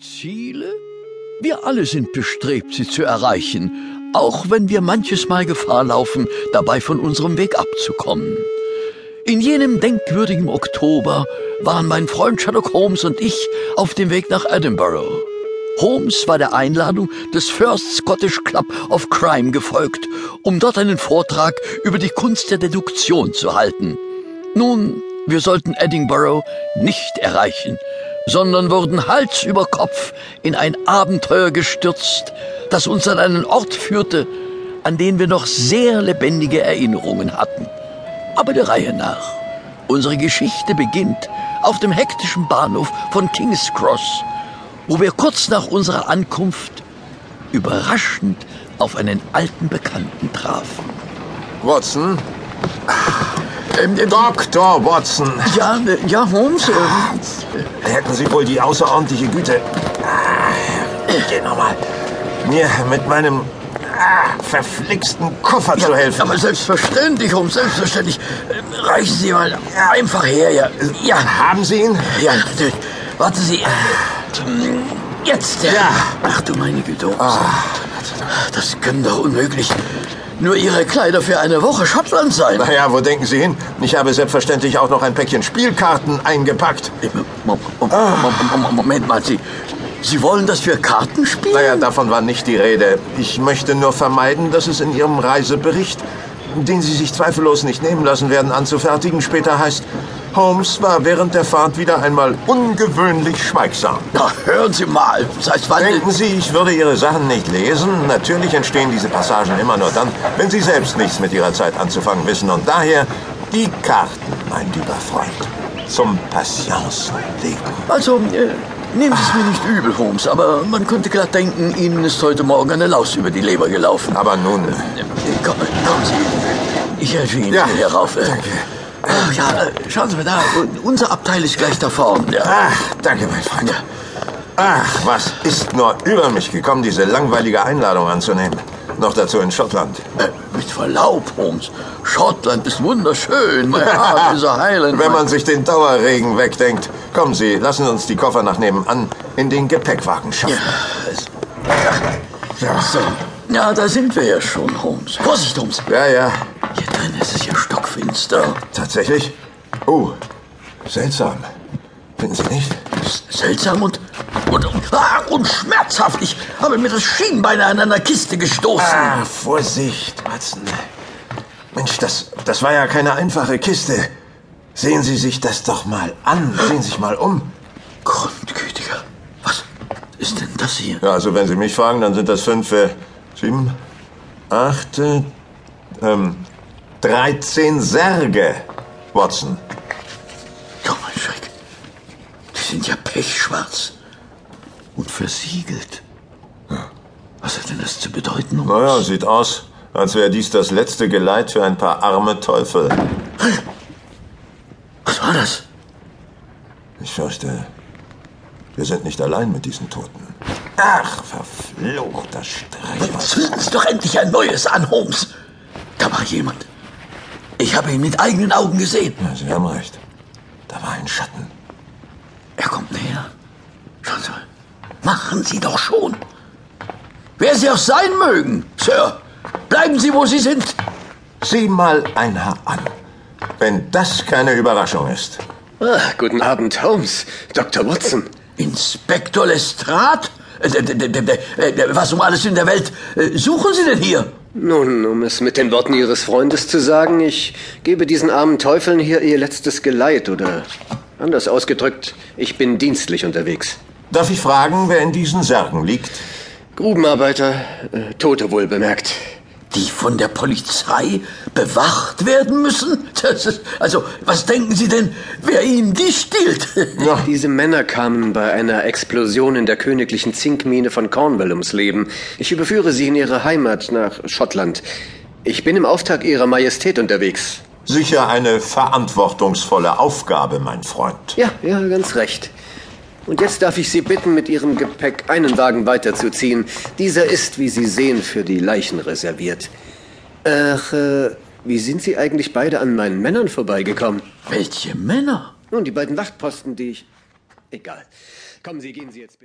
Ziele? Wir alle sind bestrebt, sie zu erreichen, auch wenn wir manches Mal Gefahr laufen, dabei von unserem Weg abzukommen. In jenem denkwürdigen Oktober waren mein Freund Sherlock Holmes und ich auf dem Weg nach Edinburgh. Holmes war der Einladung des First Scottish Club of Crime gefolgt, um dort einen Vortrag über die Kunst der Deduktion zu halten. Nun, wir sollten Edinburgh nicht erreichen, sondern wurden Hals über Kopf in ein Abenteuer gestürzt, das uns an einen Ort führte, an den wir noch sehr lebendige Erinnerungen hatten. Aber der Reihe nach. Unsere Geschichte beginnt auf dem hektischen Bahnhof von King's Cross, wo wir kurz nach unserer Ankunft überraschend auf einen alten Bekannten trafen. Watson? Ähm, ähm, Dr. Watson. ja, ja, Holmes. Äh, Hätten Sie wohl die außerordentliche Güte. Geh nochmal. Mir mit meinem ah, verflixten Koffer zu helfen. aber selbstverständlich, Holmes, selbstverständlich. Reichen Sie mal einfach her, ja. Ja, Haben Sie ihn? ja, natürlich. Warten Sie. Ähm, Jetzt, ja. Ja. Ach du meine Güte, Holmes. Das können doch unmöglich nur Ihre Kleider für eine Woche Schottland sein. Naja, wo denken Sie hin? Ich habe selbstverständlich auch noch ein Päckchen Spielkarten eingepackt. Mo- Moment mal, Sie, Sie wollen, dass wir Karten spielen? Naja, davon war nicht die Rede. Ich möchte nur vermeiden, dass es in Ihrem Reisebericht, den Sie sich zweifellos nicht nehmen lassen werden, anzufertigen, später heißt, Holmes war während der Fahrt wieder einmal ungewöhnlich schweigsam. Na, hören Sie mal. Seit wann... Denken Sie, ich würde Ihre Sachen nicht lesen? Natürlich entstehen diese Passagen immer nur dann, wenn Sie selbst nichts mit Ihrer Zeit anzufangen wissen. Und daher die Karten, mein lieber Freund, zum Patience legen. Also, äh, nehmen Sie es mir nicht übel, Holmes, aber man könnte glatt denken, Ihnen ist heute Morgen eine Laus über die Leber gelaufen. Aber nun, Kommen, kommen Sie. Ich helfe Ihnen Ja, hier rauf. Danke. Ach ja, schauen Sie mal da. Unser Abteil ist gleich da vorne. Ja. ach, danke, mein Freund. Ach, was ist nur über mich gekommen, diese langweilige Einladung anzunehmen? Noch dazu in Schottland. Äh, mit Verlaub, Holmes. Schottland ist wunderschön. Heart is a Highland. Wenn man sich den Dauerregen wegdenkt. Kommen Sie, lassen uns die Koffer nach nebenan in den Gepäckwagen schaffen. Ja, so. Ja, da sind wir ja schon, Holmes. Vorsicht, Holmes. Ja, ja, Hier drin ist es ja stockfinster. tatsächlich. Oh, seltsam. Finden Sie nicht? Seltsam und, und, ah, und schmerzhaft. Ich habe mir das Schienbein an einer Kiste gestoßen. Ah, Vorsicht, Watson. Mensch, das, das war ja keine einfache Kiste. Sehen Sie sich das doch mal an. Sehen Sie sich mal um. Grundgütiger. Was ist denn das hier? Ja, also wenn Sie mich fragen, dann sind das fünf, äh, sieben, acht, äh, ähm, 13 Särge, Watson. Ja, mein Schreck. Die sind ja pechschwarz. Und versiegelt. Was hat denn das zu bedeuten? Holmes? Naja, sieht aus, als wäre dies das letzte Geleit für ein paar arme Teufel. Was war das? Ich fürchte, wir sind nicht allein mit diesen Toten. Ach, verfluchter Streichholz. Zünden Sie doch endlich ein neues an, Holmes. Da war jemand. Ich habe ihn mit eigenen Augen gesehen. Ja, Sie haben recht. Da war ein Schatten. Er kommt näher. Schauen Sie mal. Machen Sie doch schon. Wer Sie auch sein mögen, Sir. Bleiben Sie, wo Sie sind. Sieh mal ein Haar an. Wenn das keine Überraschung ist. Ah, guten Abend, Holmes. Dr. Watson. Inspektor Lestrade? Äh, äh, Was um alles in der Welt äh, suchen Sie denn hier? Nun, um es mit den Worten Ihres Freundes zu sagen, ich gebe diesen armen Teufeln hier ihr letztes Geleit oder anders ausgedrückt, ich bin dienstlich unterwegs. Darf ich fragen, wer in diesen Särgen liegt? Grubenarbeiter, äh, Tote wohl bemerkt. Die von der Polizei bewacht werden müssen? Das ist, also, was denken Sie denn, wer Ihnen die stiehlt? Ja. Diese Männer kamen bei einer Explosion in der königlichen Zinkmine von Cornwall ums Leben. Ich überführe sie in ihre Heimat nach Schottland. Ich bin im Auftrag Ihrer Majestät unterwegs. Sicher eine verantwortungsvolle Aufgabe, mein Freund. Ja, ja, ganz recht. Und jetzt darf ich Sie bitten, mit Ihrem Gepäck einen Wagen weiterzuziehen. Dieser ist, wie Sie sehen, für die Leichen reserviert. Ach, äh, wie sind Sie eigentlich beide an meinen Männern vorbeigekommen? Welche Männer? Nun, die beiden Wachtposten, die ich... Egal. Kommen Sie, gehen Sie jetzt bitte.